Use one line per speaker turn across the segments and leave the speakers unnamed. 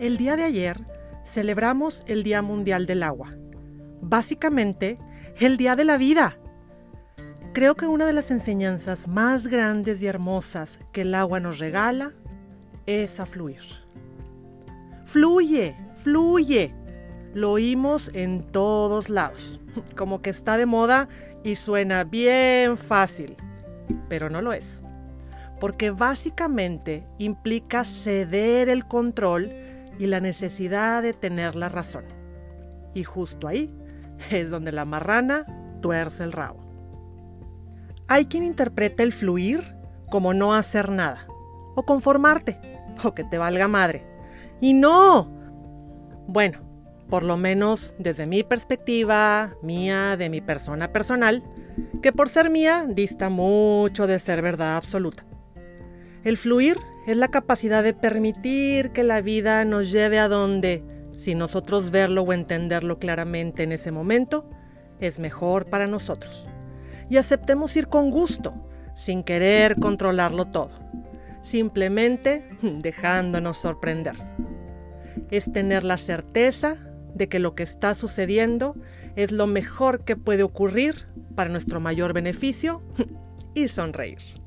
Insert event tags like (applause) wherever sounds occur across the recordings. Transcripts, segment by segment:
El día de ayer celebramos el Día Mundial del Agua. Básicamente, el Día de la Vida. Creo que una de las enseñanzas más grandes y hermosas que el agua nos regala es a fluir. Fluye, fluye. Lo oímos en todos lados, (laughs) como que está de moda y suena bien fácil, pero no lo es, porque básicamente implica ceder el control y la necesidad de tener la razón. Y justo ahí es donde la marrana tuerce el rabo. Hay quien interpreta el fluir como no hacer nada, o conformarte, o que te valga madre. Y no. Bueno, por lo menos desde mi perspectiva, mía, de mi persona personal, que por ser mía dista mucho de ser verdad absoluta. El fluir es la capacidad de permitir que la vida nos lleve a donde, si nosotros verlo o entenderlo claramente en ese momento, es mejor para nosotros. Y aceptemos ir con gusto, sin querer controlarlo todo, simplemente dejándonos sorprender. Es tener la certeza de que lo que está sucediendo es lo mejor que puede ocurrir para nuestro mayor beneficio y sonreír.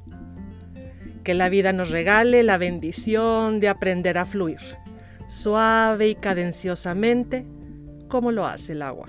Que la vida nos regale la bendición de aprender a fluir, suave y cadenciosamente, como lo hace el agua.